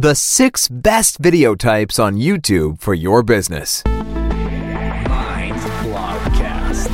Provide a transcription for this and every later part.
The six best video types on YouTube for your business. Mind Blogcast.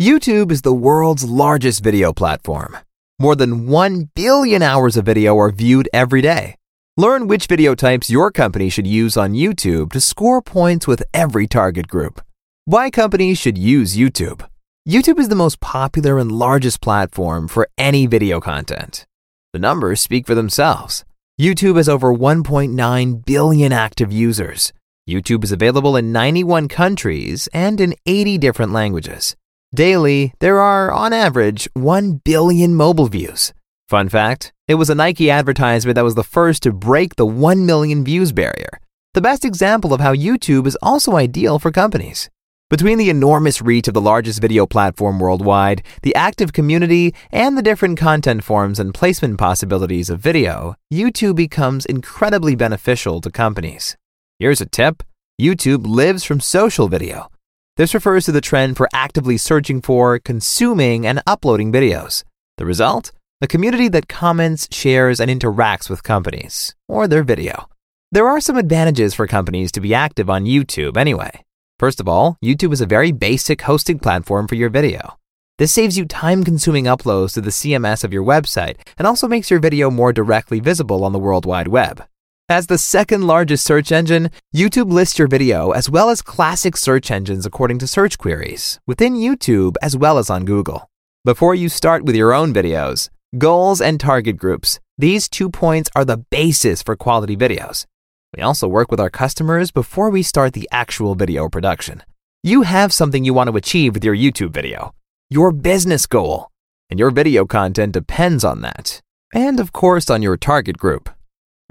YouTube is the world's largest video platform. More than 1 billion hours of video are viewed every day. Learn which video types your company should use on YouTube to score points with every target group. Why companies should use YouTube. YouTube is the most popular and largest platform for any video content. The numbers speak for themselves. YouTube has over 1.9 billion active users. YouTube is available in 91 countries and in 80 different languages. Daily, there are, on average, 1 billion mobile views. Fun fact it was a Nike advertisement that was the first to break the 1 million views barrier. The best example of how YouTube is also ideal for companies. Between the enormous reach of the largest video platform worldwide, the active community, and the different content forms and placement possibilities of video, YouTube becomes incredibly beneficial to companies. Here's a tip YouTube lives from social video. This refers to the trend for actively searching for, consuming, and uploading videos. The result? A community that comments, shares, and interacts with companies, or their video. There are some advantages for companies to be active on YouTube anyway. First of all, YouTube is a very basic hosting platform for your video. This saves you time consuming uploads to the CMS of your website and also makes your video more directly visible on the World Wide Web. As the second largest search engine, YouTube lists your video as well as classic search engines according to search queries, within YouTube as well as on Google. Before you start with your own videos, goals and target groups, these two points are the basis for quality videos. We also work with our customers before we start the actual video production. You have something you want to achieve with your YouTube video, your business goal, and your video content depends on that. And of course, on your target group.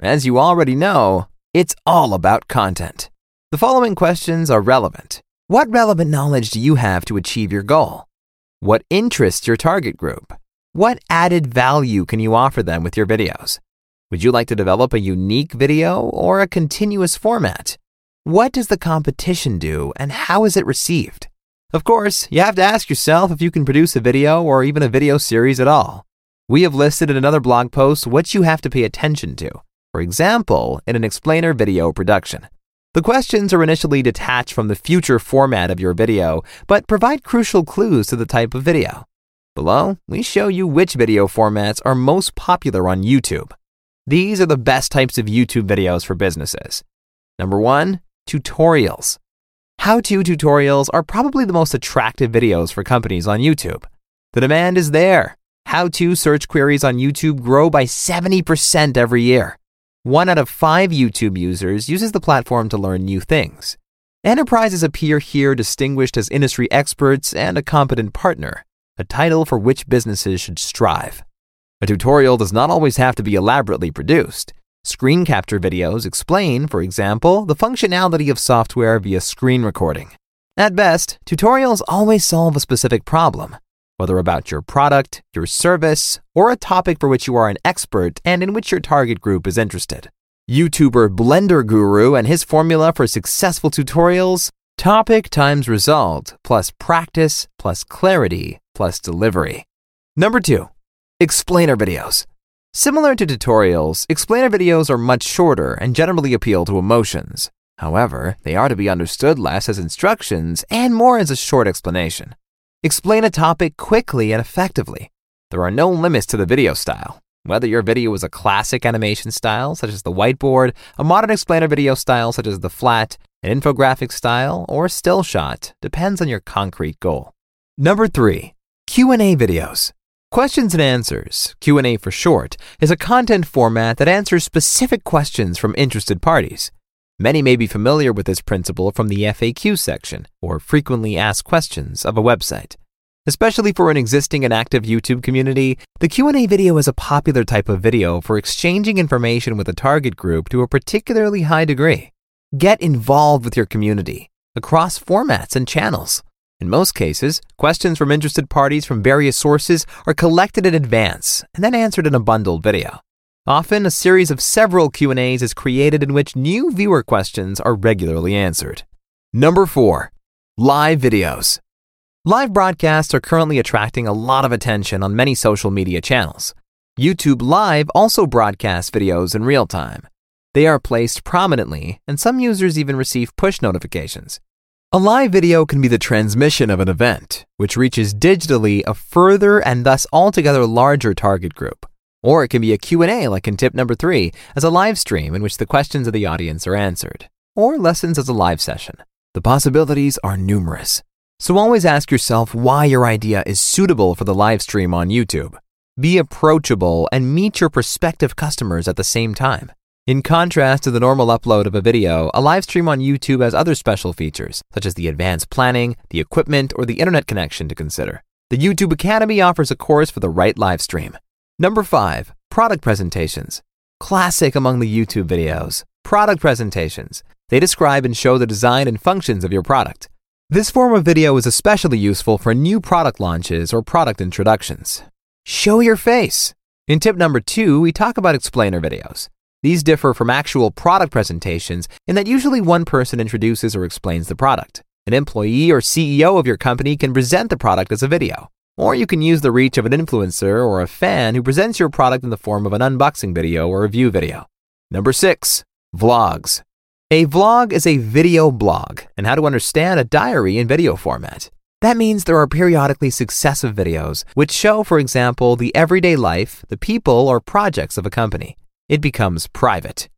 As you already know, it's all about content. The following questions are relevant. What relevant knowledge do you have to achieve your goal? What interests your target group? What added value can you offer them with your videos? Would you like to develop a unique video or a continuous format? What does the competition do and how is it received? Of course, you have to ask yourself if you can produce a video or even a video series at all. We have listed in another blog post what you have to pay attention to, for example, in an explainer video production. The questions are initially detached from the future format of your video, but provide crucial clues to the type of video. Below, we show you which video formats are most popular on YouTube. These are the best types of YouTube videos for businesses. Number one, tutorials. How to tutorials are probably the most attractive videos for companies on YouTube. The demand is there. How to search queries on YouTube grow by 70% every year. One out of five YouTube users uses the platform to learn new things. Enterprises appear here distinguished as industry experts and a competent partner, a title for which businesses should strive. A tutorial does not always have to be elaborately produced. Screen capture videos explain, for example, the functionality of software via screen recording. At best, tutorials always solve a specific problem, whether about your product, your service, or a topic for which you are an expert and in which your target group is interested. YouTuber Blender Guru and his formula for successful tutorials topic times result plus practice plus clarity plus delivery. Number two, Explainer videos. Similar to tutorials, explainer videos are much shorter and generally appeal to emotions. However, they are to be understood less as instructions and more as a short explanation. Explain a topic quickly and effectively. There are no limits to the video style. Whether your video is a classic animation style, such as the whiteboard, a modern explainer video style, such as the flat, an infographic style, or still shot, depends on your concrete goal. Number three, Q&A videos. Questions and Answers, Q&A for short, is a content format that answers specific questions from interested parties. Many may be familiar with this principle from the FAQ section, or frequently asked questions, of a website. Especially for an existing and active YouTube community, the Q&A video is a popular type of video for exchanging information with a target group to a particularly high degree. Get involved with your community across formats and channels. In most cases, questions from interested parties from various sources are collected in advance and then answered in a bundled video. Often, a series of several Q&As is created in which new viewer questions are regularly answered. Number 4. Live videos. Live broadcasts are currently attracting a lot of attention on many social media channels. YouTube Live also broadcasts videos in real time. They are placed prominently, and some users even receive push notifications. A live video can be the transmission of an event, which reaches digitally a further and thus altogether larger target group. Or it can be a Q&A like in tip number 3, as a live stream in which the questions of the audience are answered, or lessons as a live session. The possibilities are numerous. So always ask yourself why your idea is suitable for the live stream on YouTube. Be approachable and meet your prospective customers at the same time. In contrast to the normal upload of a video, a live stream on YouTube has other special features, such as the advanced planning, the equipment, or the internet connection to consider. The YouTube Academy offers a course for the right live stream. Number 5. Product presentations. Classic among the YouTube videos. Product presentations. They describe and show the design and functions of your product. This form of video is especially useful for new product launches or product introductions. Show your face. In tip number 2, we talk about explainer videos. These differ from actual product presentations in that usually one person introduces or explains the product. An employee or CEO of your company can present the product as a video. Or you can use the reach of an influencer or a fan who presents your product in the form of an unboxing video or review video. Number six, vlogs. A vlog is a video blog, and how to understand a diary in video format. That means there are periodically successive videos which show, for example, the everyday life, the people, or projects of a company it becomes private.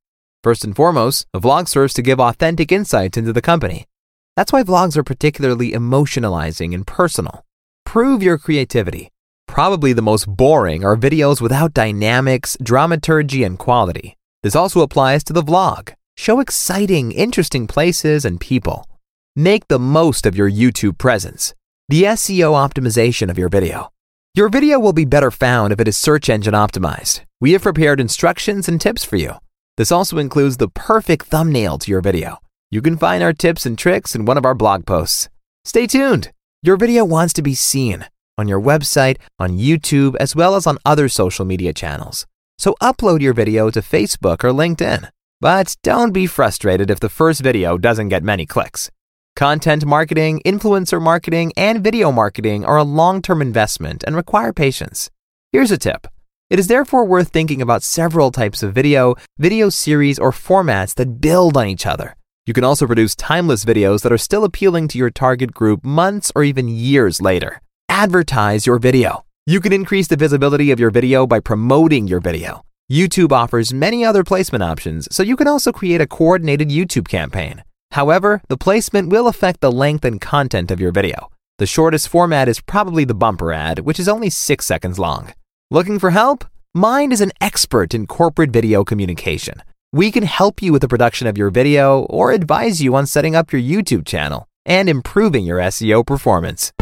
First and foremost, a vlog serves to give authentic insights into the company. That's why vlogs are particularly emotionalizing and personal. Prove your creativity. Probably the most boring are videos without dynamics, dramaturgy, and quality. This also applies to the vlog. Show exciting, interesting places and people. Make the most of your YouTube presence. The SEO optimization of your video. Your video will be better found if it is search engine optimized. We have prepared instructions and tips for you. This also includes the perfect thumbnail to your video. You can find our tips and tricks in one of our blog posts. Stay tuned. Your video wants to be seen on your website, on YouTube, as well as on other social media channels. So upload your video to Facebook or LinkedIn. But don't be frustrated if the first video doesn't get many clicks. Content marketing, influencer marketing, and video marketing are a long term investment and require patience. Here's a tip. It is therefore worth thinking about several types of video, video series, or formats that build on each other. You can also produce timeless videos that are still appealing to your target group months or even years later. Advertise your video. You can increase the visibility of your video by promoting your video. YouTube offers many other placement options, so you can also create a coordinated YouTube campaign. However, the placement will affect the length and content of your video. The shortest format is probably the bumper ad, which is only 6 seconds long. Looking for help? Mind is an expert in corporate video communication. We can help you with the production of your video or advise you on setting up your YouTube channel and improving your SEO performance.